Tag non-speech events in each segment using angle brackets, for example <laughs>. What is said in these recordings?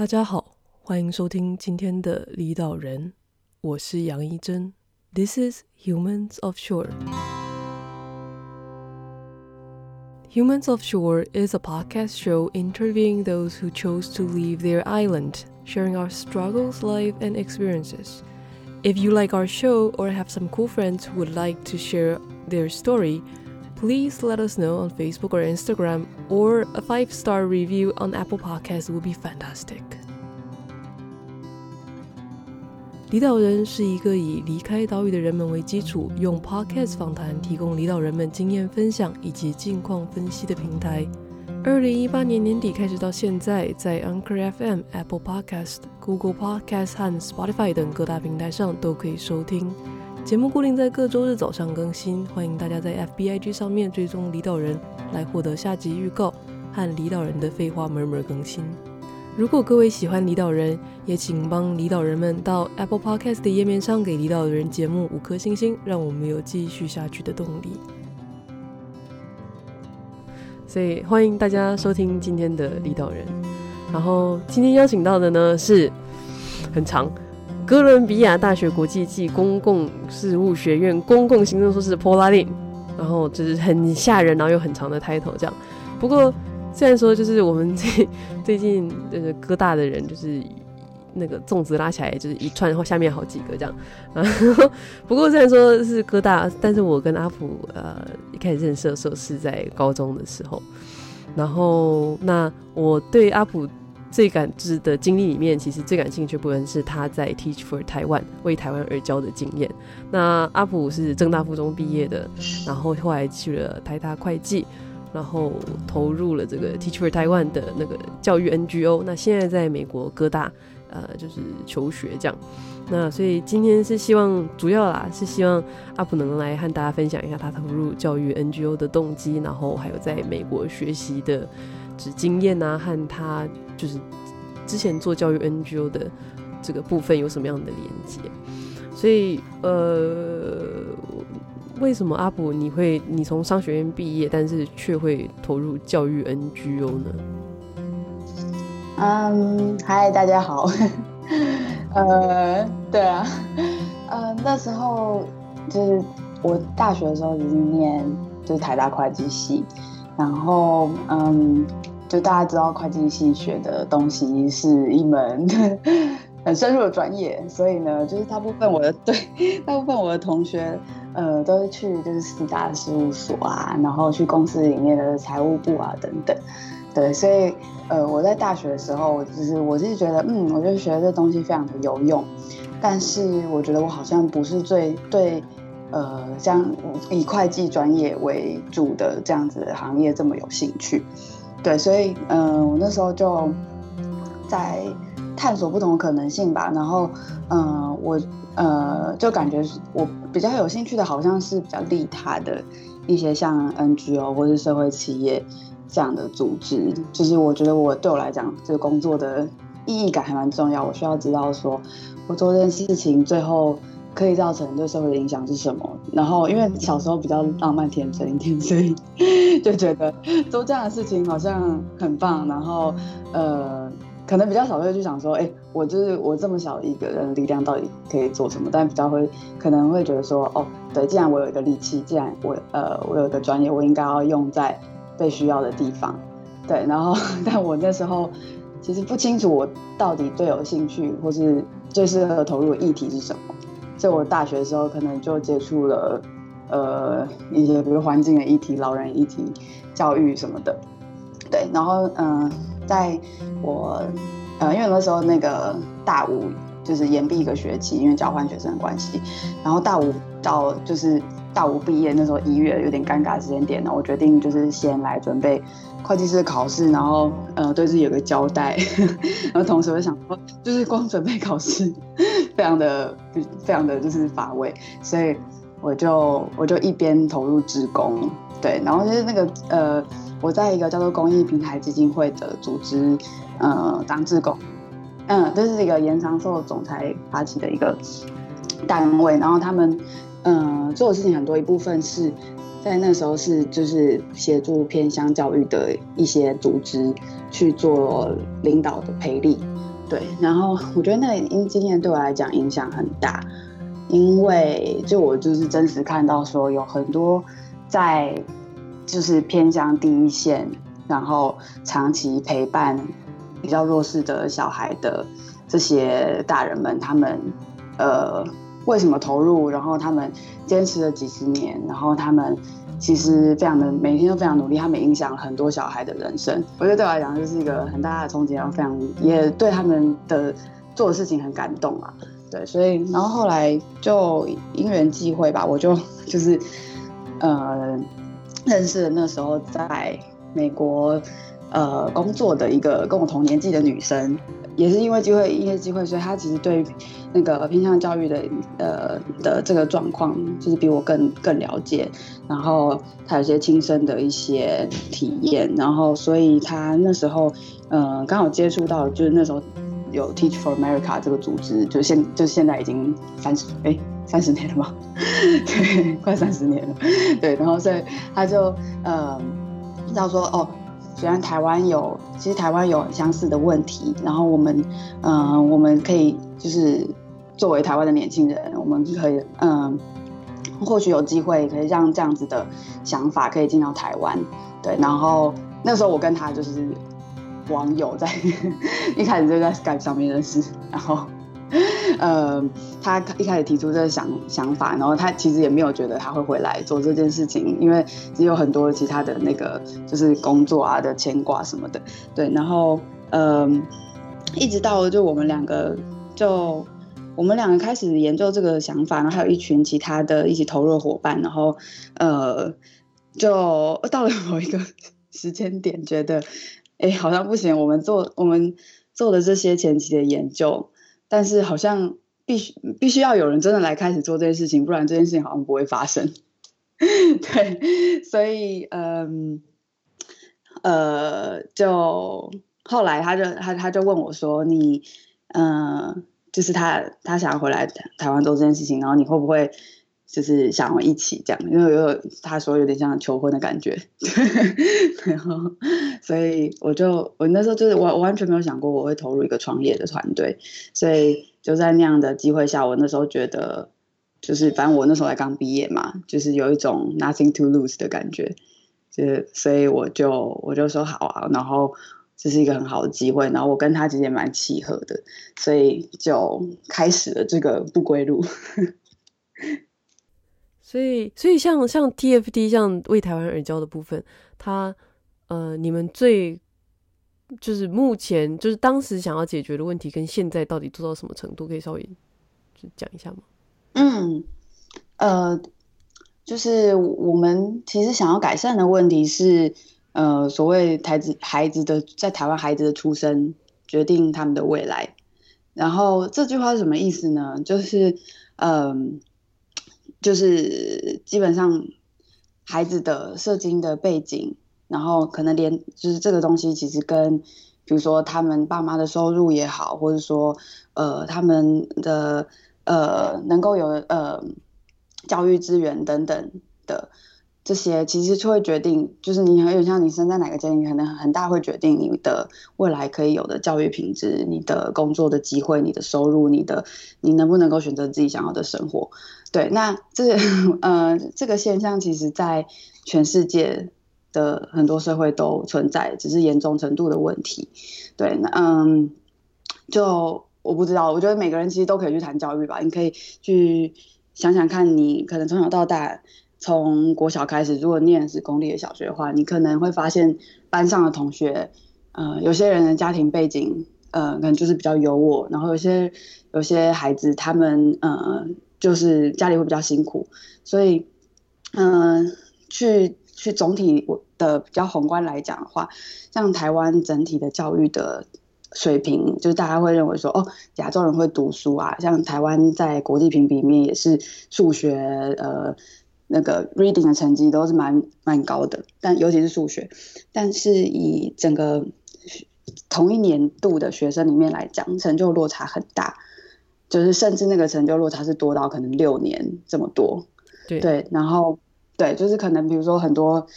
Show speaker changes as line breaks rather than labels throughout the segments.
大家好，欢迎收听今天的离岛人，我是杨一真。This is Humans of Shore. Humans of Shore is a podcast show interviewing those who chose to leave their island, sharing our struggles, life, and experiences. If you like our show or have some cool friends who would like to share their story, please let us know on Facebook or Instagram, or a five star review on Apple Podcasts would be fantastic. 离岛人是一个以离开岛屿的人们为基础，用 Podcast 访谈提供离岛人们经验分享以及近况分析的平台。二零一八年年底开始到现在，在 Anchor FM、Apple Podcast、Google Podcast 和 Spotify 等各大平台上都可以收听。 节目固定在各周日早上更新，欢迎大家在 FBIG 上面追踪离岛人，来获得下集预告和离岛人的废话满满更新。如果各位喜欢离岛人，也请帮离岛人们到 Apple Podcast 的页面上给离岛人节目五颗星星，让我们有继续下去的动力。所以欢迎大家收听今天的离岛人。然后今天邀请到的呢是很长。哥伦比亚大学国际暨公共事务学院公共行政硕士 Paula Lin，然后就是很吓人，然后又很长的 title 这样。不过虽然说就是我们最最近那个哥大的人就是那个粽子拉起来就是一串，然后下面好几个这样。然后不过虽然说是哥大，但是我跟阿普呃一开始认识的时候是在高中的时候。然后那我对阿普。最感知的经历里面，其实最感兴趣部分是他在 Teach for Taiwan 为台湾而教的经验。那阿普是政大附中毕业的，然后后来去了台大会计，然后投入了这个 Teach for Taiwan 的那个教育 NGO。那现在在美国哥大，呃，就是求学这样。那所以今天是希望主要啦，是希望阿普能来和大家分享一下他投入教育 NGO 的动机，然后还有在美国学习的。经验啊，和他就是之前做教育 NGO 的这个部分有什么样的连接？所以呃，为什么阿普你会你从商学院毕业，但是却会投入教育 NGO 呢？
嗯，嗨，大家好。<laughs> 呃，对啊，呃，那时候就是我大学的时候已经念就是台大会计系，然后嗯。就大家知道，会计系学的东西是一门 <laughs> 很深入的专业，所以呢，就是大部分我的 <laughs> 对大部分我的同学，呃，都是去就是四大事务所啊，然后去公司里面的财务部啊等等，对，所以呃，我在大学的时候，就是我是觉得，嗯，我就学这东西非常的有用，但是我觉得我好像不是最对，呃，像以会计专业为主的这样子的行业这么有兴趣。对，所以，嗯、我那时候就在探索不同的可能性吧。然后，嗯、我，呃，就感觉我比较有兴趣的，好像是比较利他的一些像 NGO 或是社会企业这样的组织。就是我觉得我对我来讲，这个工作的意义感还蛮重要。我需要知道说，我做这件事情最后。可以造成对社会的影响是什么？然后因为小时候比较浪漫天真一点，所以就觉得做这样的事情好像很棒。然后呃，可能比较少会去想说，哎，我就是我这么小一个人力量到底可以做什么？但比较会可能会觉得说，哦，对，既然我有一个力气，既然我呃我有一个专业，我应该要用在被需要的地方。对，然后 <laughs> 但我那时候其实不清楚我到底最有兴趣或是最适合投入的议题是什么。在我大学的时候，可能就接触了，呃，一些比如环境的议题、老人议题、教育什么的，对。然后，嗯、在我，呃，因为那时候那个大五就是延毕一个学期，因为交换学生的关系。然后大五到就是大五毕业那时候一月有点尴尬时间点呢，我决定就是先来准备会计师的考试，然后呃对自己有个交代，<laughs> 然后同时我想说，就是光准备考试。非常的，非常的就是乏味，所以我就我就一边投入志工，对，然后就是那个呃，我在一个叫做公益平台基金会的组织，呃，当志工，嗯，这是一个严长寿总裁发起的一个单位，然后他们嗯、做的事情很多，一部分是在那时候是就是协助偏乡教育的一些组织去做领导的培力。对，然后我觉得那个经验对我来讲影响很大，因为就我就是真实看到说有很多在就是偏向第一线，然后长期陪伴比较弱势的小孩的这些大人们，他们呃为什么投入，然后他们坚持了几十年，然后他们。其实非常的每天都非常努力，他们影响了很多小孩的人生。我觉得对我来讲就是一个很大的冲击，然后非常也对他们的做的事情很感动啊。对，所以然后后来就因缘际会吧，我就就是呃认识了那时候在美国呃工作的一个跟我同年纪的女生。也是因为机会，因为机会，所以他其实对那个偏向教育的呃的这个状况，就是比我更更了解。然后他有些亲身的一些体验，然后所以他那时候呃刚好接触到，就是那时候有 Teach for America 这个组织，就现就现在已经三十哎三十年了嘛，<laughs> 对，快三十年了，对，然后所以他就呃知道说哦。虽然台湾有，其实台湾有很相似的问题，然后我们，嗯、我们可以就是作为台湾的年轻人，我们可以，嗯、或许有机会可以让这样子的想法可以进到台湾，对。然后那时候我跟他就是网友在，<laughs> 一开始就在 Skype 上面认识，然后。呃，他一开始提出这个想想法，然后他其实也没有觉得他会回来做这件事情，因为只有很多其他的那个就是工作啊的牵挂什么的，对。然后，呃，一直到就我们两个就我们两个开始研究这个想法，然后还有一群其他的一起投入伙伴，然后呃，就到了某一个时间点，觉得哎，好像不行，我们做我们做的这些前期的研究。但是好像必须必须要有人真的来开始做这件事情，不然这件事情好像不会发生。<laughs> 对，所以嗯呃，就后来他就他他就问我说：“你嗯、呃，就是他他想要回来台湾做这件事情，然后你会不会？”就是想要一起这样，因为有他说有点像求婚的感觉，<laughs> 然后所以我就我那时候就是我我完全没有想过我会投入一个创业的团队，所以就在那样的机会下，我那时候觉得就是反正我那时候才刚毕业嘛，就是有一种 nothing to lose 的感觉，就是所以我就我就说好啊，然后这是一个很好的机会，然后我跟他其实也蛮契合的，所以就开始了这个不归路。
所以，所以像像 TFT 像为台湾而教的部分，它呃，你们最就是目前就是当时想要解决的问题，跟现在到底做到什么程度，可以稍微就讲一下吗？
嗯，呃，就是我们其实想要改善的问题是，呃，所谓孩子孩子的在台湾孩子的出生决定他们的未来，然后这句话是什么意思呢？就是嗯。就是基本上孩子的社经的背景，然后可能连就是这个东西，其实跟比如说他们爸妈的收入也好，或者说呃他们的呃能够有呃教育资源等等的。这些其实就会决定，就是你很有像你生在哪个家庭，可能很大会决定你的未来可以有的教育品质、你的工作的机会、你的收入、你的你能不能够选择自己想要的生活。对，那这呃这个现象其实在全世界的很多社会都存在，只是严重程度的问题。对，那嗯，就我不知道，我觉得每个人其实都可以去谈教育吧，你可以去想想看，你可能从小到大。从国小开始，如果念的是公立的小学的话，你可能会发现班上的同学，呃，有些人的家庭背景，呃，可能就是比较优渥，然后有些有些孩子他们，呃，就是家里会比较辛苦，所以，嗯、去去总体的比较宏观来讲的话，像台湾整体的教育的水平，就是大家会认为说，哦，亚洲人会读书啊，像台湾在国际评比里面也是数学，呃。那个 reading 的成绩都是蛮蛮高的，但尤其是数学，但是以整个同一年度的学生里面来讲，成就落差很大，就是甚至那个成就落差是多到可能六年这么多。对，对，然后对，就是可能比如说很多，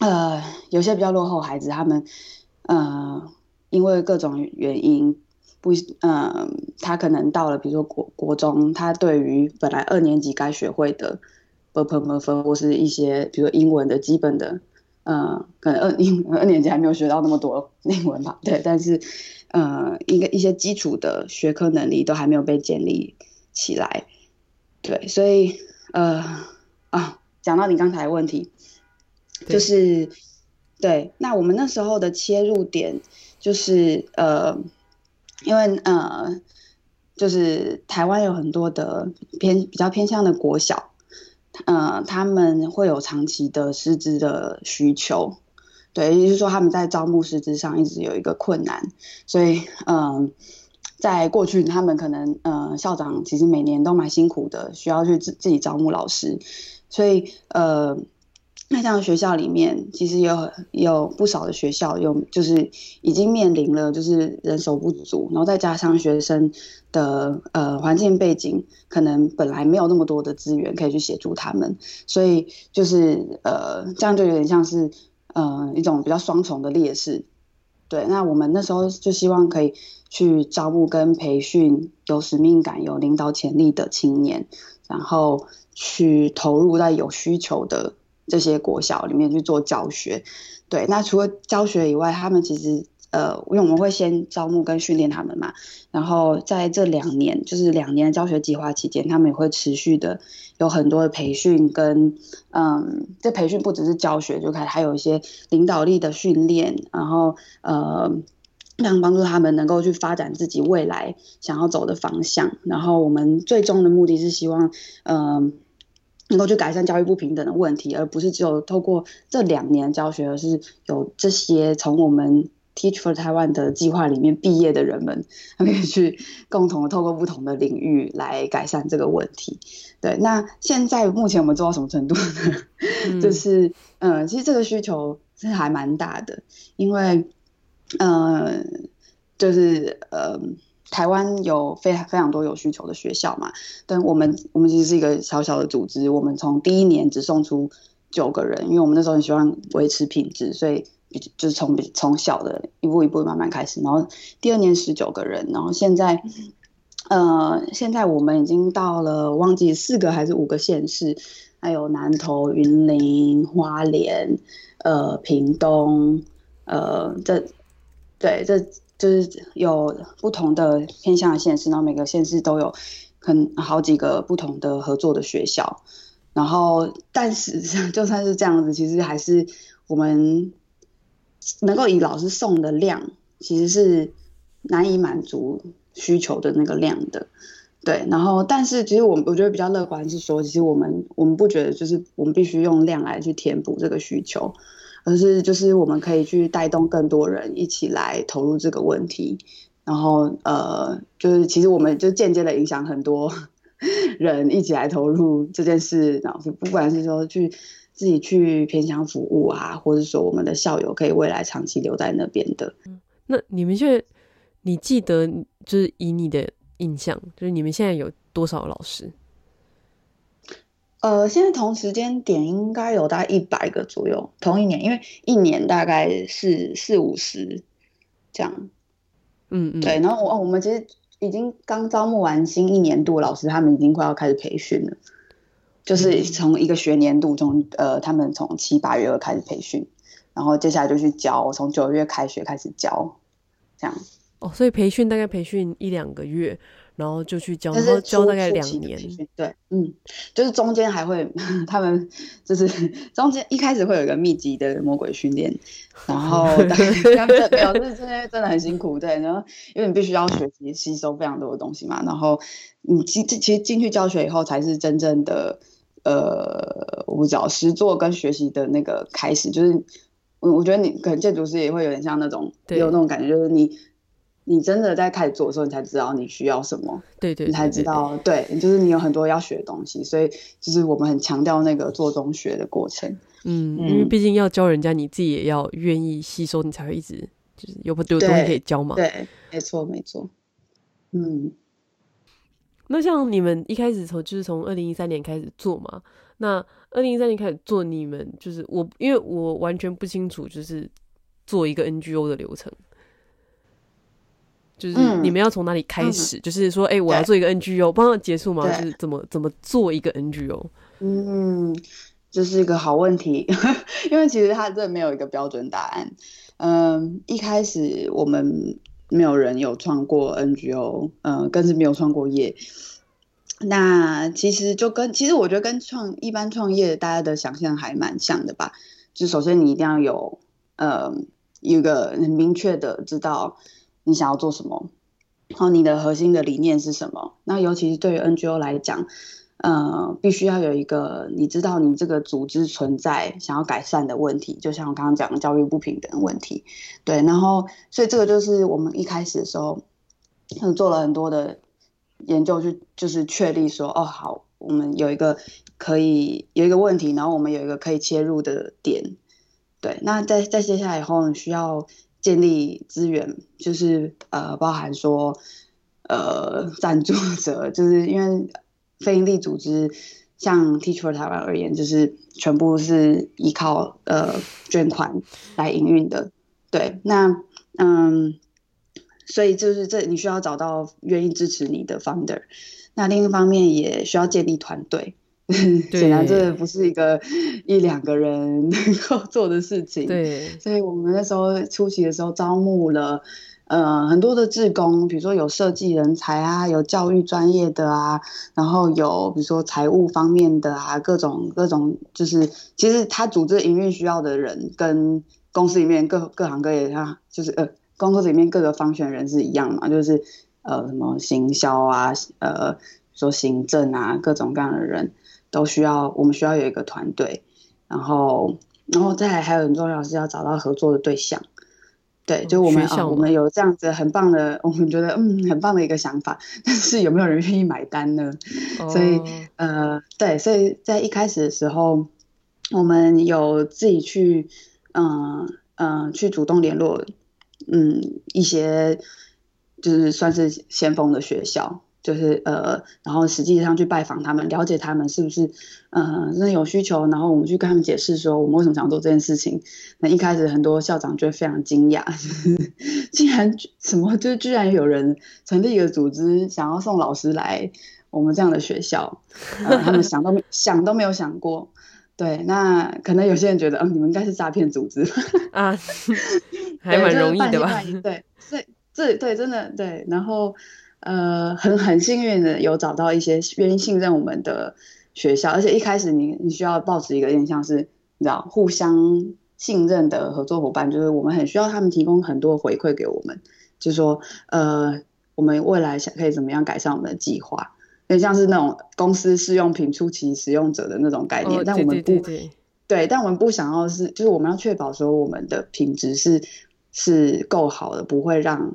呃，有些比较落后孩子，他们呃，因为各种原因不，呃，他可能到了比如说国国中，他对于本来二年级该学会的 b p m f 或是一些比如英文的基本的，呃，可能二英 <laughs> 二年级还没有学到那么多内文吧，对，但是呃，一个一些基础的学科能力都还没有被建立起来，对，所以呃啊，讲到你刚才的问题，就是对，那我们那时候的切入点就是呃，因为呃。就是台湾有很多的偏比较偏向的国小，嗯，他们会有长期的师资的需求，对，也就是说他们在招募师资上一直有一个困难，所以嗯、在过去他们可能呃校长其实每年都蛮辛苦的，需要去自自己招募老师，所以呃。那像学校里面，其实有有不少的学校有就是已经面临了就是人手不足，然后再加上学生的呃环境背景，可能本来没有那么多的资源可以去协助他们，所以就是呃这样就有点像是呃一种比较双重的劣势。对，那我们那时候就希望可以去招募跟培训有使命感、有领导潜力的青年，然后去投入在有需求的。这些国小里面去做教学，对，那除了教学以外，他们其实呃，因为我们会先招募跟训练他们嘛，然后在这两年，就是两年的教学计划期间，他们也会持续的有很多的培训跟嗯，这培训不只是教学，就开始还有一些领导力的训练，然后呃，让帮助他们能够去发展自己未来想要走的方向，然后我们最终的目的是希望嗯。能够去改善教育不平等的问题，而不是只有透过这两年教学，而是有这些从我们 Teach for Taiwan 的计划里面毕业的人们，他们可以去共同的透过不同的领域来改善这个问题。对，那现在目前我们做到什么程度呢？<laughs> 嗯、就是，呃，其实这个需求是还蛮大的，因为，呃，就是，呃。台湾有非非常多有需求的学校嘛，但我们我们其实是一个小小的组织，我们从第一年只送出九个人，因为我们那时候很希望维持品质，所以就是从从小的一步一步慢慢开始，然后第二年十九个人，然后现在，呃，现在我们已经到了忘记四个还是五个县市，还有南投、云林、花莲、呃，屏东，呃，这对这。就是有不同的偏向的县市，然后每个县市都有很好几个不同的合作的学校，然后但是 <laughs> 就算是这样子，其实还是我们能够以老师送的量，其实是难以满足需求的那个量的，对。然后但是其实我我觉得比较乐观是说，其实我们我们不觉得就是我们必须用量来去填补这个需求。而是就是我们可以去带动更多人一起来投入这个问题，然后呃，就是其实我们就间接的影响很多 <laughs> 人一起来投入这件事，然后不管是说去自己去偏向服务啊，或者说我们的校友可以未来长期留在那边的。
那你们现在你记得就是以你的印象，就是你们现在有多少老师？
呃，现在同时间点应该有大概一百个左右，同一年，因为一年大概是四五十这样，
嗯嗯，
对。然后我我们其实已经刚招募完新一年度老师，他们已经快要开始培训了，就是从一个学年度中，呃，他们从七八月开始培训，然后接下来就去教，从九月开学开始教，这样。
哦，所以培训大概培训一两个月。然后就去教，然后教大概两年。
对，嗯，就是中间还会，他们就是中间一开始会有一个密集的魔鬼训练，然后 <laughs> 他们表示这些真的很辛苦，对，然后因为你必须要学习吸收非常多的东西嘛，然后你其其实进去教学以后才是真正的呃，我不知道实作跟学习的那个开始，就是我我觉得你可能建筑师也会有点像那种有那种感觉，就是你。你真的在开始做的时候，你才知道你需要什
么。对对，
你才知道，对，就是你有很多要学的东西，所以就是我们很强调那个做中学的过程。
嗯，因为毕竟要教人家，你自己也要愿意吸收，你才会一直就是有不有东西可以教嘛。
对，没错没错。嗯，
那像你们一开始从就是从二零一三年开始做嘛？那二零一三年开始做，你们就是我，因为我完全不清楚，就是。做一个 NGO 的流程？就是你们要从哪里开始？嗯、就是说，哎、欸，我要做一个 NGO，帮他结束吗？就是怎么怎么做一个 NGO？
嗯，这是一个好问题，<laughs> 因为其实它这没有一个标准答案。嗯，一开始我们没有人有创过 NGO，嗯，更是没有创过业。那其实就跟其实我觉得跟创一般创业大家的想象还蛮像的吧。就首先你一定要有，呃，有一个很明确的知道。你想要做什么？然后你的核心的理念是什么？那尤其是对于 NGO 来讲，呃，必须要有一个你知道你这个组织存在想要改善的问题，就像我刚刚讲的教育不平等的问题，对。然后，所以这个就是我们一开始的时候，做了很多的研究，就就是确立说，哦，好，我们有一个可以有一个问题，然后我们有一个可以切入的点，对。那在在接下来以后，需要。建立资源，就是呃，包含说呃，赞助者，就是因为非营利组织，像 Teach for Taiwan 而言，就是全部是依靠呃捐款来营运的。对，那嗯，所以就是这你需要找到愿意支持你的 founder，那另一方面也需要建立团队。显然这不是一个一两个人能够做的事情。
对，
所以我们那时候出席的时候招募了呃很多的志工，比如说有设计人才啊，有教育专业的啊，然后有比如说财务方面的啊，各种各种就是其实他组织营运需要的人，跟公司里面各各行各业他就是呃公司里面各个方选人是一样嘛，就是呃什么行销啊，呃说行政啊，各种各样的人。都需要，我们需要有一个团队，然后，然后再来还有很重要是要找到合作的对象，对，就我们啊，我们有这样子很棒的，我们觉得嗯很棒的一个想法，<laughs> 但是有没有人愿意买单呢？哦、所以呃，对，所以在一开始的时候，我们有自己去嗯嗯、呃呃、去主动联络嗯一些就是算是先锋的学校。就是呃，然后实际上去拜访他们，了解他们是不是呃真的有需求，然后我们去跟他们解释说我们为什么想做这件事情。那一开始很多校长就会非常惊讶，<laughs> 竟然什么就居然有人成立一个组织，想要送老师来我们这样的学校，呃、他们想都没想都没有想过。对，那可能有些人觉得，嗯、呃，你们应该是诈骗组织啊，<laughs>
还蛮容易的吧？
对，对，对，对，真的对，然后。呃，很很幸运的有找到一些愿意信任我们的学校，而且一开始你你需要保持一个印象是，你知道互相信任的合作伙伴，就是我们很需要他们提供很多回馈给我们，就是说呃，我们未来想可以怎么样改善我们的计划，有点像是那种公司试用品初期使用者的那种概念，哦、但我们不对，对，但我们不想要是，就是我们要确保说我们的品质是是够好的，不会让。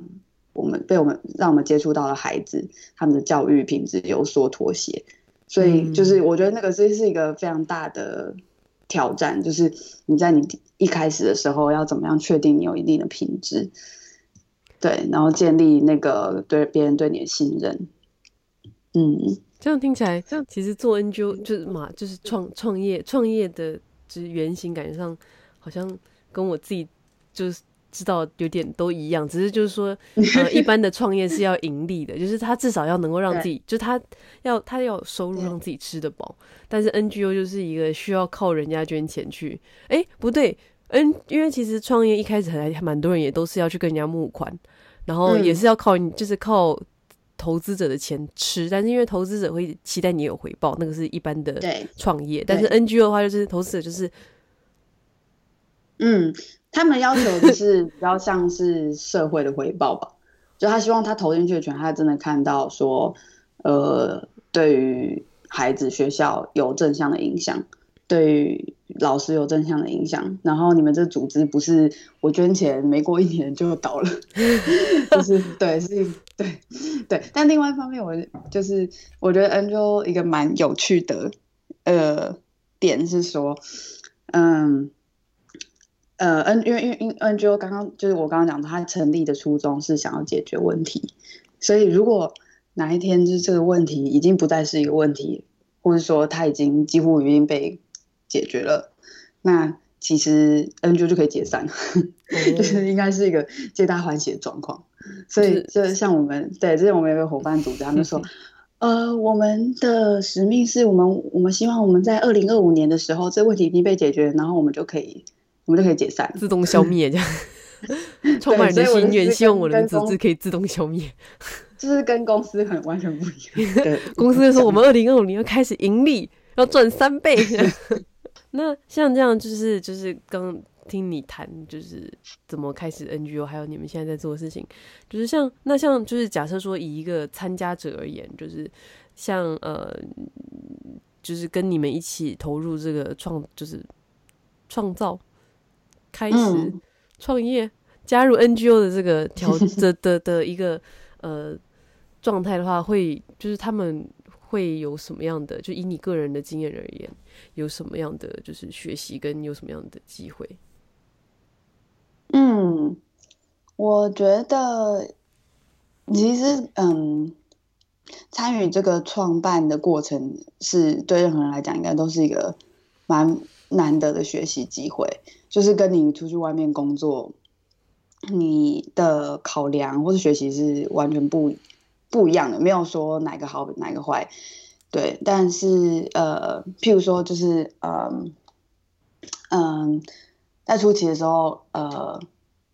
我们被我们让我们接触到的孩子，他们的教育品质有所妥协，所以就是我觉得那个是是一个非常大的挑战，就是你在你一开始的时候要怎么样确定你有一定的品质，对，然后建立那个对别人对你的信任。嗯，
这样听起来，这样其实做 NGO 就是嘛，就是创创业创业的就是原型，感觉上好像跟我自己就是。知道有点都一样，只是就是说，<laughs> 呃，一般的创业是要盈利的，<laughs> 就是他至少要能够让自己，就他要他要有收入让自己吃得饱。但是 NGO 就是一个需要靠人家捐钱去，哎，不对，N 因为其实创业一开始还蛮多人也都是要去跟人家募款，然后也是要靠你，就是靠投资者的钱吃。但是因为投资者会期待你有回报，那个是一般的创业。但是 NGO 的话，就是投资者就是，
嗯。他们要求的是比较像是社会的回报吧，<laughs> 就他希望他投进去的钱，他真的看到说，呃，对于孩子学校有正向的影响，对于老师有正向的影响。然后你们这组织不是我捐钱没过一年就倒了，<laughs> 就是对，是，对，对。但另外一方面，我就是我觉得 Angel 一个蛮有趣的呃点是说，嗯。呃，N 因为因为因 NGO 刚刚就是我刚刚讲的，他成立的初衷是想要解决问题，所以如果哪一天就是这个问题已经不再是一个问题，或者说他已经几乎已经被解决了，那其实 NGO 就可以解散，嗯、<laughs> 就是应该是一个皆大欢喜的状况。所以就像我们对，之前我们有个伙伴组织，他们说，<laughs> 呃，我们的使命是我们我们希望我们在二零二五年的时候，这个问题已经被解决，然后我们就可以我们就可以解散，
自动消灭这样。<laughs> 充满人的心愿，希望我的组织可以自动消灭，
就是跟公司很完全不一样。<laughs> 对，
公司就说我们二零二五年要开始盈利，要赚三倍。<laughs> 那像这样，就是就是刚听你谈，就是怎么开始 NGO，还有你们现在在做的事情，就是像那像就是假设说以一个参加者而言，就是像呃，就是跟你们一起投入这个创，就是创造开始。嗯创业加入 NGO 的这个条 <laughs> 的的的一个呃状态的话，会就是他们会有什么样的？就以你个人的经验而言，有什么样的就是学习跟有什么样的机会？
嗯，我觉得其实嗯，参与这个创办的过程是对任何人来讲，应该都是一个蛮难得的学习机会。就是跟你出去外面工作，你的考量或是学习是完全不不一样的，没有说哪个好哪个坏，对。但是呃，譬如说就是嗯嗯，在初期的时候，呃，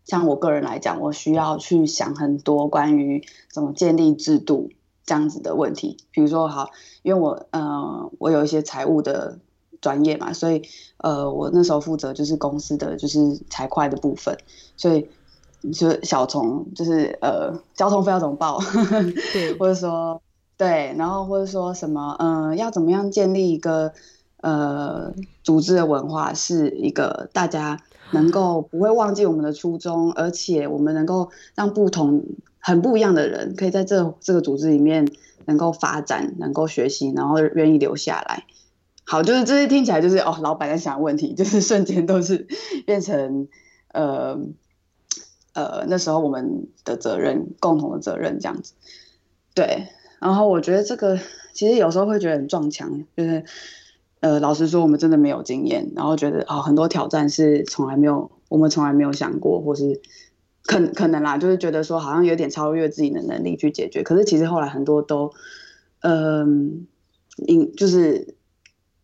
像我个人来讲，我需要去想很多关于怎么建立制度这样子的问题。比如说好，因为我嗯、呃，我有一些财务的。专业嘛，所以呃，我那时候负责就是公司的就是财会的部分，所以就小虫就是呃，交通费要怎么报，<laughs> 对，或者说对，然后或者说什么嗯、呃，要怎么样建立一个呃组织的文化，是一个大家能够 <laughs> 不会忘记我们的初衷，而且我们能够让不同很不一样的人可以在这这个组织里面能够发展，能够学习，然后愿意留下来。好，就是这些听起来就是哦，老板在想问题，就是瞬间都是变成呃呃那时候我们的责任，共同的责任这样子。对，然后我觉得这个其实有时候会觉得很撞墙，就是呃老实说我们真的没有经验，然后觉得、哦、很多挑战是从来没有我们从来没有想过，或是可可能啦，就是觉得说好像有点超越自己的能力去解决，可是其实后来很多都嗯，因、就是。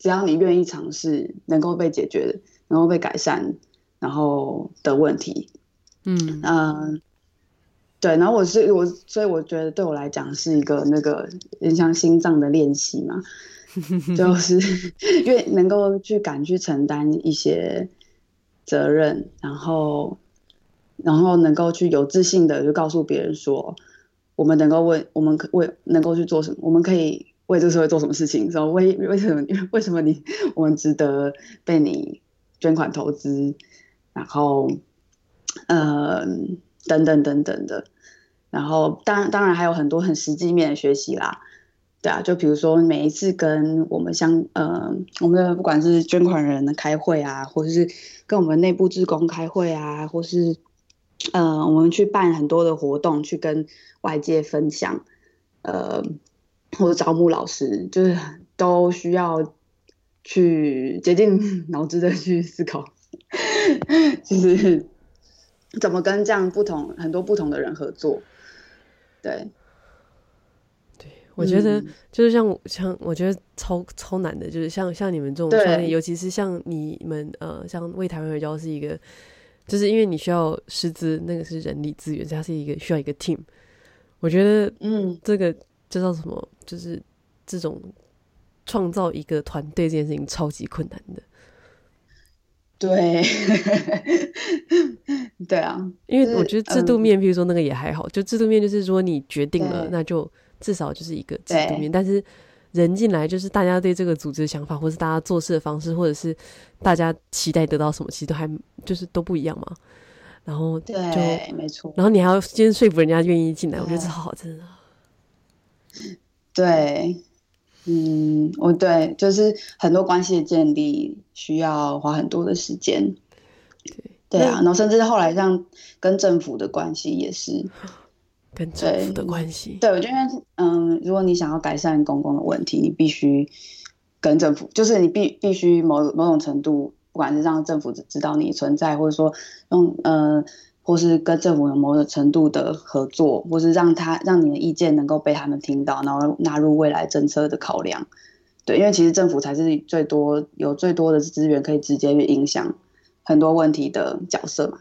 只要你愿意尝试，能够被解决、能够被改善，然后的问题，嗯嗯、呃，对。然后我是我，所以我觉得对我来讲是一个那个很像心脏的练习嘛，<laughs> 就是因为能够去敢去承担一些责任，然后然后能够去有自信的就告诉别人说，我们能够为我们可为能够去做什么，我们可以。为这个社会做什么事情？说为为什么？<laughs> 为什么你我们值得被你捐款投资？然后，呃，等等等等的。然后，当然当然还有很多很实际面的学习啦。对啊，就比如说每一次跟我们相呃，我们的不管是捐款人的开会啊，或者是跟我们内部职工开会啊，或是呃，我们去办很多的活动，去跟外界分享，呃。或者招募老师，就是都需要去竭尽脑汁的去思考，<laughs> 就是怎么跟这样不同很多不同的人合作。对，
对，我觉得就是像像我觉得超超难的，就是像像你们这种创业，尤其是像你们呃，像为台湾而教是一个，就是因为你需要师资，那个是人力资源，它是一个需要一个 team。我觉得嗯，这个。这叫什么？就是这种创造一个团队这件事情超级困难的。
对，<laughs> 对啊，
因为我觉得制度面，譬如说那个也还好，就制度面就是说你决定了，那就至少就是一个制度面。但是人进来，就是大家对这个组织的想法，或是大家做事的方式，或者是大家期待得到什么，其实都还就是都不一样嘛。然后就
对，没错。
然后你还要先说服人家愿意进来，我觉得这好真的。
对，嗯，我对，就是很多关系的建立需要花很多的时间，对，对啊，然后甚至后来像跟政府的关系也是，<laughs>
跟政府的关系，
对，我觉得，嗯，如果你想要改善公共的问题，你必须跟政府，就是你必必须某某种程度不管是让政府知道你存在，或者说用呃，或是跟政府有某种程度的合作，或是让他让你的意见能够被他们听到，然后纳入未来政策的考量。对，因为其实政府才是最多有最多的资源可以直接去影响很多问题的角色嘛。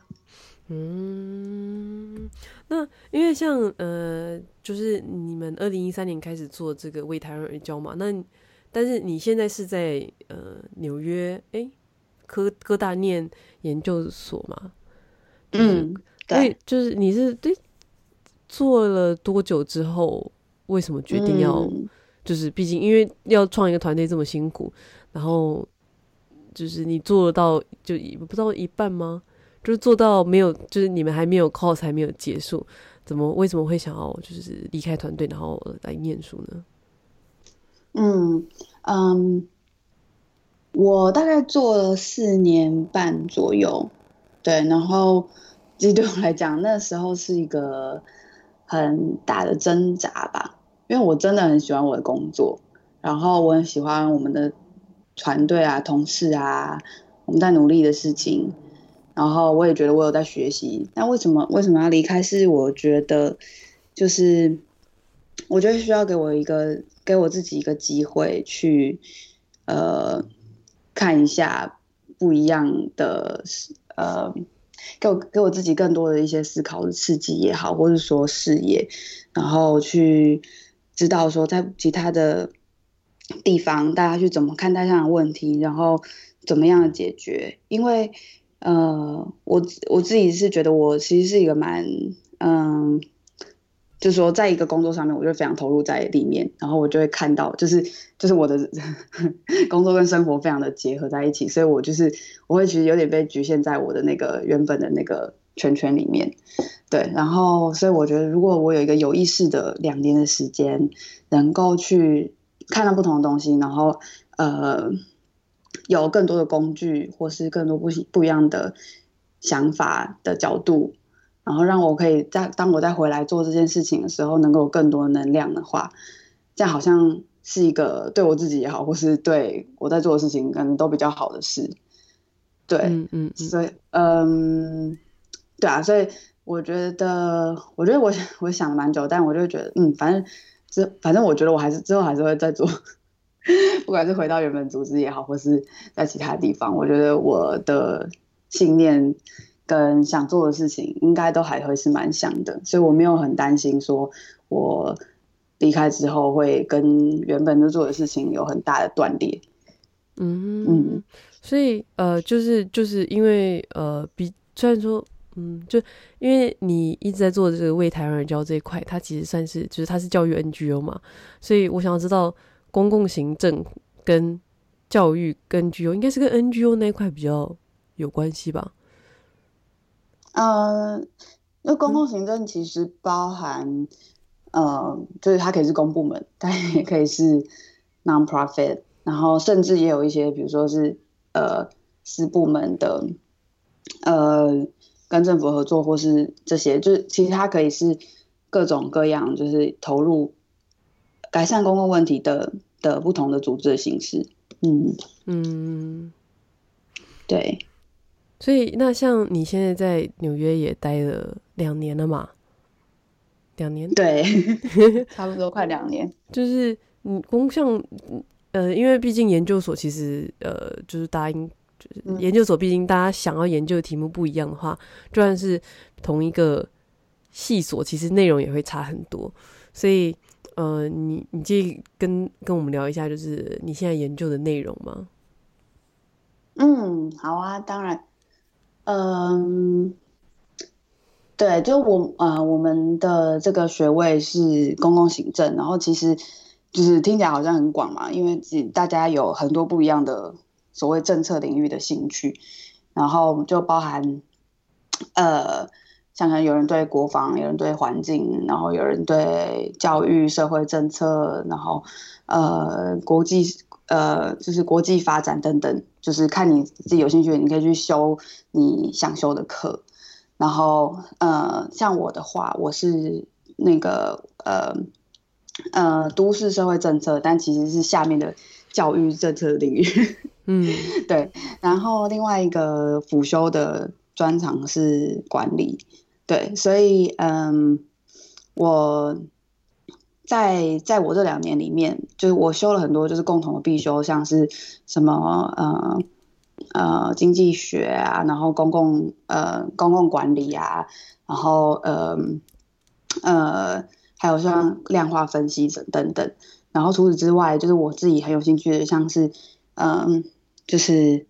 嗯，那因为像呃，就是你们二零一三年开始做这个为台湾而教嘛，那但是你现在是在呃纽约哎科科大念研究所嘛？
嗯，对，
就是你是对做了多久之后，为什么决定要？嗯就是，毕竟因为要创一个团队这么辛苦，然后就是你做得到就不知道一半吗？就是做到没有，就是你们还没有 course 还没有结束，怎么为什么会想要就是离开团队，然后来念书呢？
嗯嗯，我大概做了四年半左右，对，然后其实对我来讲，那时候是一个很大的挣扎吧。因为我真的很喜欢我的工作，然后我很喜欢我们的团队啊、同事啊，我们在努力的事情，然后我也觉得我有在学习。那为什么为什么要离开？是我觉得，就是我觉得需要给我一个给我自己一个机会去，呃，看一下不一样的，呃，给我给我自己更多的一些思考的刺激也好，或者说视野，然后去。知道说在其他的地方，大家去怎么看待这样的问题，然后怎么样解决？因为呃，我我自己是觉得我其实是一个蛮嗯，就是说在一个工作上面，我就非常投入在里面，然后我就会看到，就是就是我的 <laughs> 工作跟生活非常的结合在一起，所以我就是我会其实有点被局限在我的那个原本的那个圈圈里面。对，然后所以我觉得，如果我有一个有意识的两年的时间，能够去看到不同的东西，然后呃，有更多的工具，或是更多不不一样的想法的角度，然后让我可以在当我再回来做这件事情的时候，能够有更多能量的话，这样好像是一个对我自己也好，或是对我在做的事情可能都比较好的事。对，嗯嗯，所以嗯，对啊，所以。我觉得，我觉得我我想了蛮久，但我就觉得，嗯，反正之，反正我觉得我还是之后还是会再做，<laughs> 不管是回到原本组织也好，或是在其他地方，我觉得我的信念跟想做的事情，应该都还会是蛮像的，所以我没有很担心说我离开之后会跟原本就做的事情有很大的断裂。
嗯嗯，所以呃，就是就是因为呃，比虽然说。嗯，就因为你一直在做这个为台湾而教这一块，它其实算是就是它是教育 NGO 嘛，所以我想要知道公共行政跟教育跟 NGO 应该是跟 NGO 那一块比较有关系吧？
呃，那公共行政其实包含、嗯、呃，就是它可以是公部门，但也可以是 non-profit，然后甚至也有一些，比如说是呃私部门的呃。跟政府合作，或是这些，就是其实它可以是各种各样，就是投入改善公共问题的的不同的组织的形式。嗯嗯，对。
所以那像你现在在纽约也待了两年了嘛？两年？
对，<laughs> 差不多快两年。
就是你公像呃，因为毕竟研究所其实呃，就是答应。就是研究所，毕竟大家想要研究的题目不一样的话，就算是同一个系所，其实内容也会差很多。所以，呃，你你介意跟跟我们聊一下，就是你现在研究的内容吗？
嗯，好啊，当然。嗯，对，就我呃，我们的这个学位是公共行政，然后其实就是听起来好像很广嘛，因为大家有很多不一样的。所谓政策领域的兴趣，然后就包含，呃，像可能有人对国防，有人对环境，然后有人对教育、社会政策，然后呃，国际呃，就是国际发展等等，就是看你自己有兴趣，你可以去修你想修的课。然后呃，像我的话，我是那个呃呃，都市社会政策，但其实是下面的教育政策领域。<laughs>
嗯，
对。然后另外一个辅修的专长是管理，对。所以，嗯，我在在我这两年里面，就是我修了很多就是共同的必修，像是什么，呃呃，经济学啊，然后公共呃公共管理啊，然后呃呃。还有像量化分析等等等，然后除此之外，就是我自己很有兴趣的，像是嗯，就是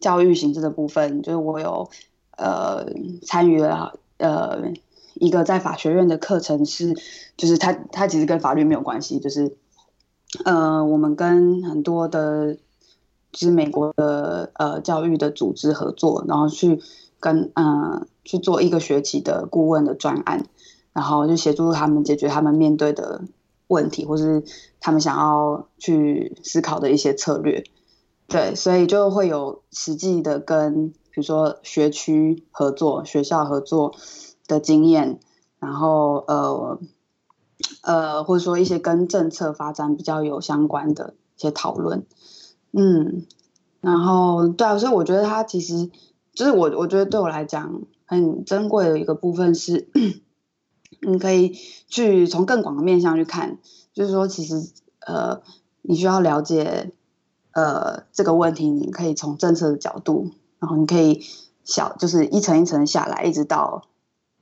教育行政的部分，就是我有呃参与了呃一个在法学院的课程是，就是它它其实跟法律没有关系，就是呃我们跟很多的，就是美国的呃教育的组织合作，然后去跟嗯、呃、去做一个学期的顾问的专案。然后就协助他们解决他们面对的问题，或是他们想要去思考的一些策略。对，所以就会有实际的跟比如说学区合作、学校合作的经验，然后呃呃，或者说一些跟政策发展比较有相关的一些讨论。嗯，然后对啊，所以我觉得它其实就是我我觉得对我来讲很珍贵的一个部分是。<clears throat> 你可以去从更广的面向去看，就是说，其实呃，你需要了解呃这个问题，你可以从政策的角度，然后你可以小就是一层一层下来，一直到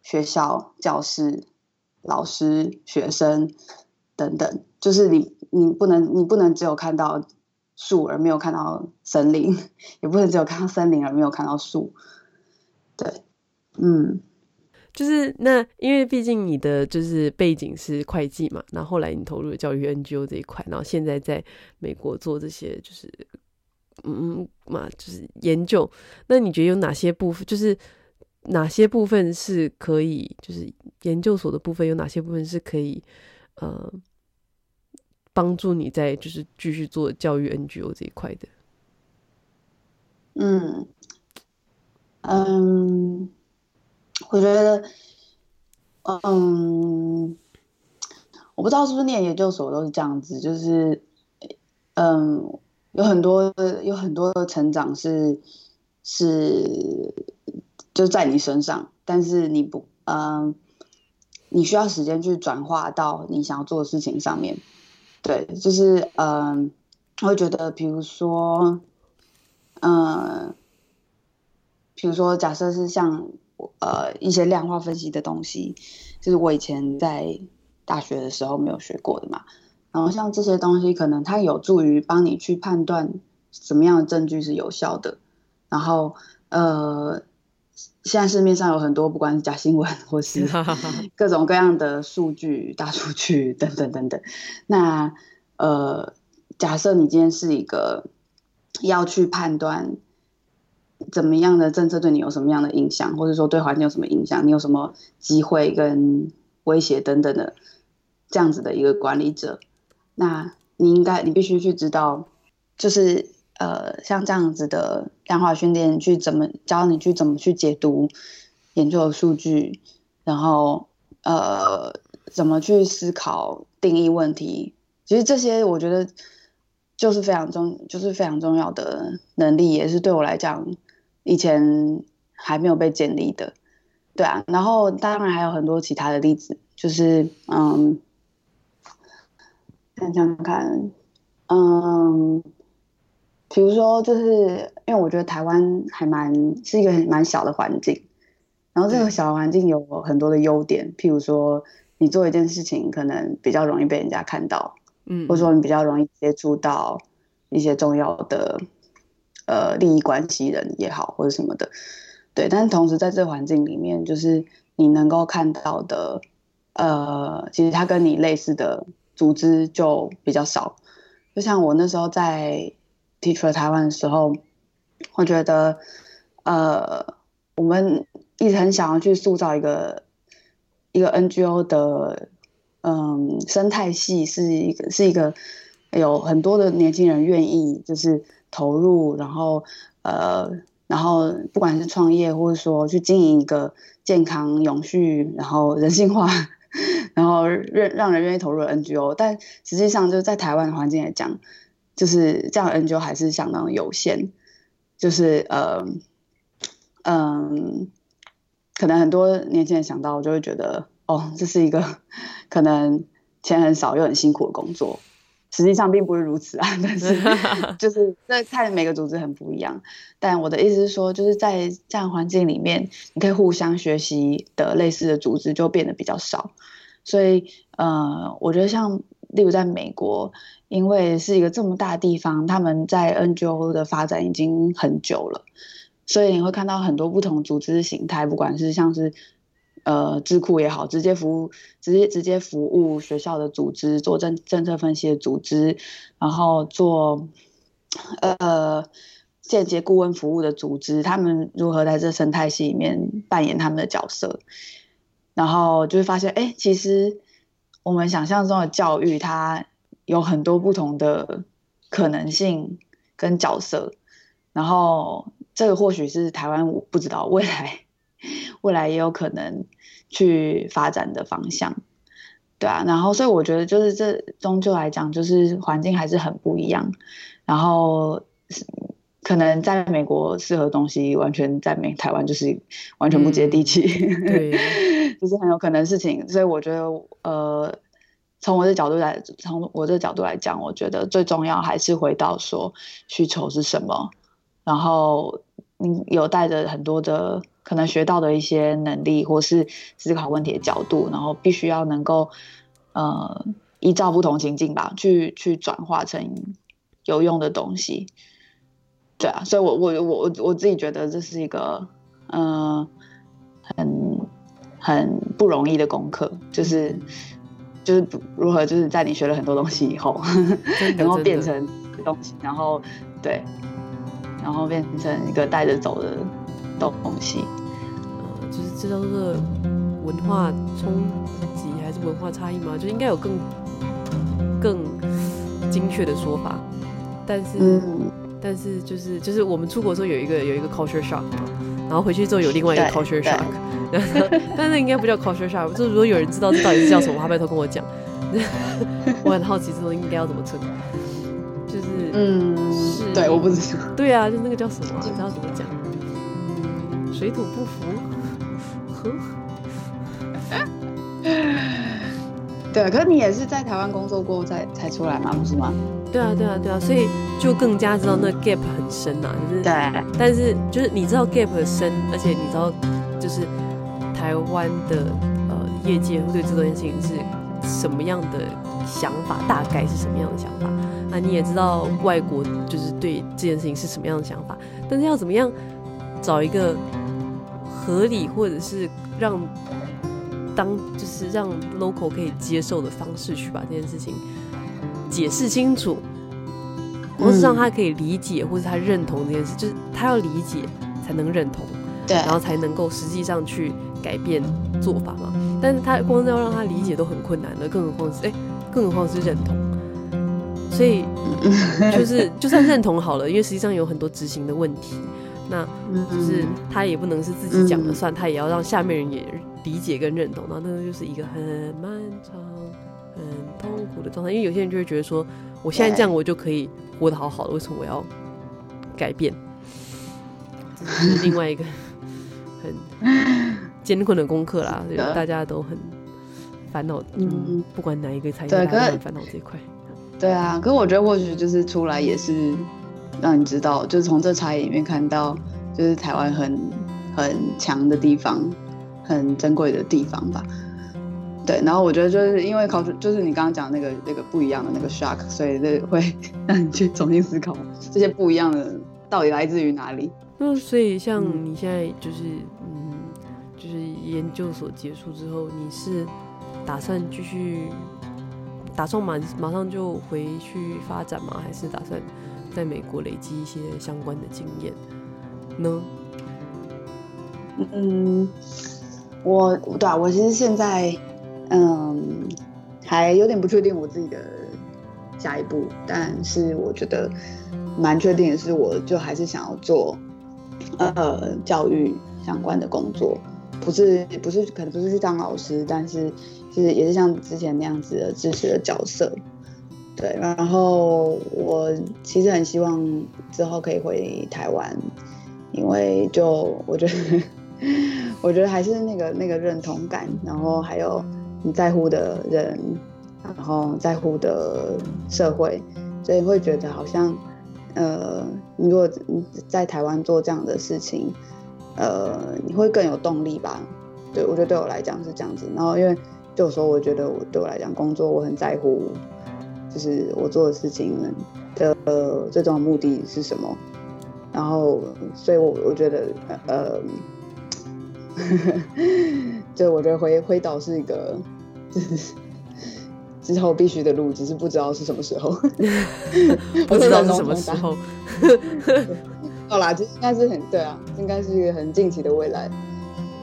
学校、教室、老师、学生等等，就是你你不能你不能只有看到树而没有看到森林，<laughs> 也不能只有看到森林而没有看到树，对，嗯。
就是那，因为毕竟你的就是背景是会计嘛，然后后来你投入了教育 NGO 这一块，然后现在在美国做这些就是嗯嘛，就是研究。那你觉得有哪些部分，就是哪些部分是可以，就是研究所的部分有哪些部分是可以呃帮助你在就是继续做教育 NGO 这一块的？
嗯嗯。我觉得，嗯，我不知道是不是念研究所都是这样子，就是，嗯，有很多有很多的成长是是就在你身上，但是你不，嗯，你需要时间去转化到你想要做的事情上面。对，就是，嗯，我会觉得，比如说，嗯，比如说，假设是像。呃，一些量化分析的东西，就是我以前在大学的时候没有学过的嘛。然后像这些东西，可能它有助于帮你去判断什么样的证据是有效的。然后呃，现在市面上有很多，不管是假新闻或是 <laughs> 各种各样的数据、大数据等等等等。那呃，假设你今天是一个要去判断。怎么样的政策对你有什么样的影响，或者说对环境有什么影响？你有什么机会跟威胁等等的这样子的一个管理者，那你应该你必须去知道，就是呃像这样子的量化训练去怎么教你去怎么去解读研究的数据，然后呃怎么去思考定义问题。其实这些我觉得就是非常重，就是非常重要的能力，也是对我来讲。以前还没有被建立的，对啊，然后当然还有很多其他的例子，就是嗯，想想看，嗯，比如说就是因为我觉得台湾还蛮是一个蛮小的环境，然后这个小的环境有很多的优点，譬如说你做一件事情可能比较容易被人家看到，嗯，或者说你比较容易接触到一些重要的。呃，利益关系人也好，或者什么的，对。但是同时在这个环境里面，就是你能够看到的，呃，其实他跟你类似的组织就比较少。就像我那时候在 Teach for Taiwan 的时候，我觉得，呃，我们一直很想要去塑造一个一个 NGO 的，嗯，生态系是一个是一个有很多的年轻人愿意就是。投入，然后呃，然后不管是创业，或者说去经营一个健康、永续，然后人性化，<laughs> 然后让让人愿意投入 NGO，但实际上就是在台湾的环境来讲，就是这样 NGO 还是相当有限，就是呃嗯，可能很多年轻人想到就会觉得，哦，这是一个可能钱很少又很辛苦的工作。实际上并不是如此啊，但是 <laughs> 就是那看每个组织很不一样。但我的意思是说，就是在这样环境里面，你可以互相学习的类似的组织就变得比较少。所以，呃，我觉得像例如在美国，因为是一个这么大地方，他们在 NGO 的发展已经很久了，所以你会看到很多不同组织形态，不管是像是。呃，智库也好，直接服务、直接直接服务学校的组织，做政政策分析的组织，然后做呃间接顾问服务的组织，他们如何在这生态系里面扮演他们的角色？然后就会发现，哎，其实我们想象中的教育，它有很多不同的可能性跟角色。然后这个或许是台湾，我不知道未来。未来也有可能去发展的方向，对啊，然后所以我觉得就是这终究来讲，就是环境还是很不一样，然后可能在美国适合的东西，完全在美台湾就是完全不接地气，嗯、对，<laughs> 就是很有可能事情，所以我觉得呃，从我的角度来，从我这角度来讲，我觉得最重要还是回到说需求是什么，然后你有带着很多的。可能学到的一些能力，或是思考问题的角度，然后必须要能够，呃，依照不同情境吧，去去转化成有用的东西。对啊，所以我我我我自己觉得这是一个，嗯、很很不容易的功课，就是就是如何就是在你学了很多东西以后，<laughs> 然后变成东西，然后对，然后变成一个带着走的。东西，
呃，就是这叫做文化冲击还是文化差异吗？就应该有更更精确的说法。但是，嗯、但是就是就是我们出国的时候有一个有一个 culture shock 嘛，然后回去之后有另外一个 culture shock，<laughs> 但那应该不叫 culture shock。就如果有人知道这到底是叫什么，他拜托跟我讲。<laughs> 我很好奇这种应该要怎么称，就是
嗯，是对，我不知道。
对啊，就那个叫什么、啊，你知道怎么讲？水土不服，<laughs>
对，可是你也是在台湾工作过才才出来嘛，不是吗？
对啊，对啊，对啊，所以就更加知道那 gap 很深呐、啊，就是
对。
但是就是你知道 gap 很深，而且你知道就是台湾的呃业界会对这件事情是什么样的想法，大概是什么样的想法？那你也知道外国就是对这件事情是什么样的想法，但是要怎么样找一个。合理或者是让当就是让 local 可以接受的方式去把这件事情解释清楚，或是让他可以理解或者他认同这件事，就是他要理解才能认同，对，然后才能够实际上去改变做法嘛。但是他光是要让他理解都很困难的，更何况是哎，更何况是认同。所以 <laughs> 就是就算认同好了，因为实际上有很多执行的问题。那就是他也不能是自己讲了算，他也要让下面人也理解跟认同。然后那个就是一个很漫长、很痛苦的状态。因为有些人就会觉得说，我现在这样我就可以活得好好的，为什么我要改变？这是另外一个很艰困的功课啦，所以大家都很烦恼。嗯，不管哪一个产业，大家都很烦恼这一块。
对啊，可是我觉得或许就是出来也是。让你知道，就是从这差异里面看到，就是台湾很很强的地方，很珍贵的地方吧。对，然后我觉得就是因为考，就是你刚刚讲那个那个不一样的那个 shock，所以这会让你去重新思考这些不一样的到底来自于哪里。
那所以像你现在就是研究所结束之后，你是打算继续打算马马上就回去发展吗？还是打算？在美国累积一些相关的经验呢？
嗯，我对啊，我其实现在嗯还有点不确定我自己的下一步，但是我觉得蛮确定的是，我就还是想要做呃教育相关的工作，不是不是可能不是去当老师，但是是也是像之前那样子的支持的角色。对，然后我其实很希望之后可以回台湾，因为就我觉得，我觉得还是那个那个认同感，然后还有你在乎的人，然后在乎的社会，所以会觉得好像，呃，你如果在台湾做这样的事情，呃，你会更有动力吧？对，我觉得对我来讲是这样子。然后因为就说，我觉得我对我来讲工作我很在乎。就是我做的事情的最终目的是什么？然后，所以我我觉得，呃，<laughs> 就我觉得回回岛是一个，就是 <laughs> 之后必须的路，只是不知道是什么时候，<laughs>
不知道是什么时候。
好啦，就应该是很对啊，应该是一个很近期的未来。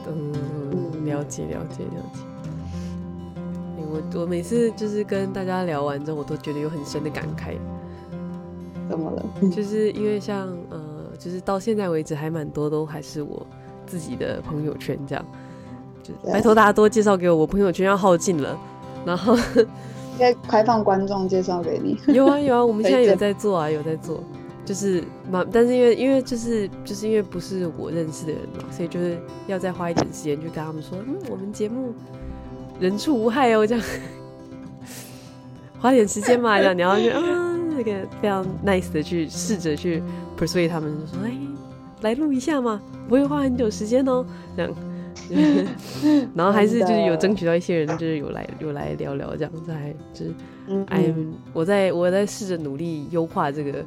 嗯，了解，了解，了解。我我每次就是跟大家聊完之后，我都觉得有很深的感慨。
怎么了？<laughs>
就是因为像呃，就是到现在为止还蛮多都还是我自己的朋友圈这样，就拜托大家多介绍给我，我朋友圈要耗尽了。然后应
该开放观众介绍给你。
有啊有啊，我们现在有在做啊，有在做。就是嘛，但是因为因为就是就是因为不是我认识的人嘛，所以就是要再花一点时间去跟他们说，嗯，我们节目。人畜无害哦，这样。花点时间嘛，这样你要去啊，那个非常 nice 的去试着去 persuade 他们，说哎，来录一下嘛，不会花很久时间哦，这样，<laughs> 然后还是就是有争取到一些人，就是有来有来聊聊这样，子还就是哎，我在我在试着努力优化这个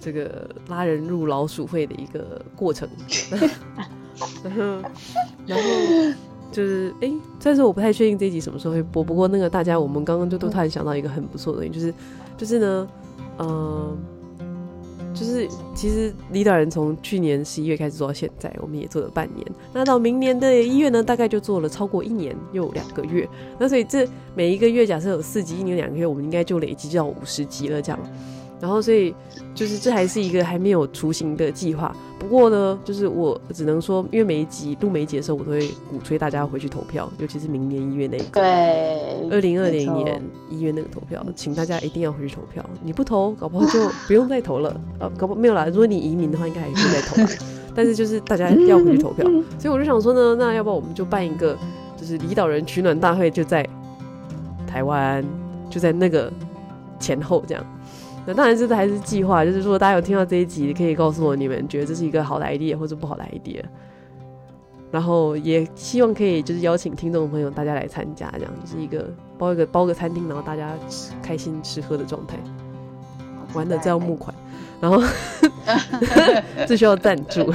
这个拉人入老鼠会的一个过程，<laughs> <laughs> 然后然后。就是哎，但是我不太确定这一集什么时候会播。不过那个大家，我们刚刚就都突然想到一个很不错的东西，就是就是呢，嗯、呃，就是其实李导人从去年十一月开始做到现在，我们也做了半年。那到明年的一月呢，大概就做了超过一年又两个月。那所以这每一个月假设有四集，一年两个月，我们应该就累积到五十集了这样。然后，所以就是这还是一个还没有雏形的计划。不过呢，就是我只能说，因为每一集录每一集的时候，我都会鼓吹大家回去投票，尤其是明年一月那个，
对，
二零二零年一月那个投票，请大家一定要回去投票。你不投，搞不好就不用再投了。呃，搞不好没有啦。如果你移民的话，应该还可以再投。<laughs> 但是就是大家要回去投票，所以我就想说呢，那要不要我们就办一个，就是离岛人取暖大会，就在台湾，就在那个前后这样。那当然，这还是计划。就是如果大家有听到这一集，可以告诉我你们觉得这是一个好的 idea 或者不好的 idea。然后也希望可以就是邀请听众朋友大家来参加，这样就是一个包一个包个餐厅，然后大家吃开心吃喝的状态。玩的，这要募款，然后 <laughs> <laughs> 这需要赞助。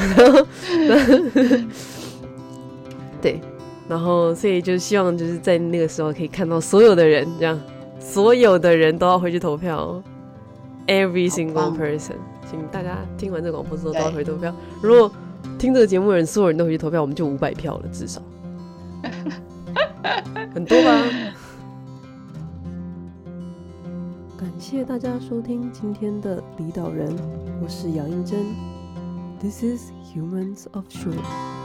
<laughs> 对，然后所以就希望就是在那个时候可以看到所有的人，这样所有的人都要回去投票。Every single person，请大家听完这个广播之后都要回投票。如果听这个节目的人所有人都回去投票，我们就五百票了，至少 <laughs> 很多吧。感谢大家收听今天的离岛人，我是杨英珍。This is Humans of Shore。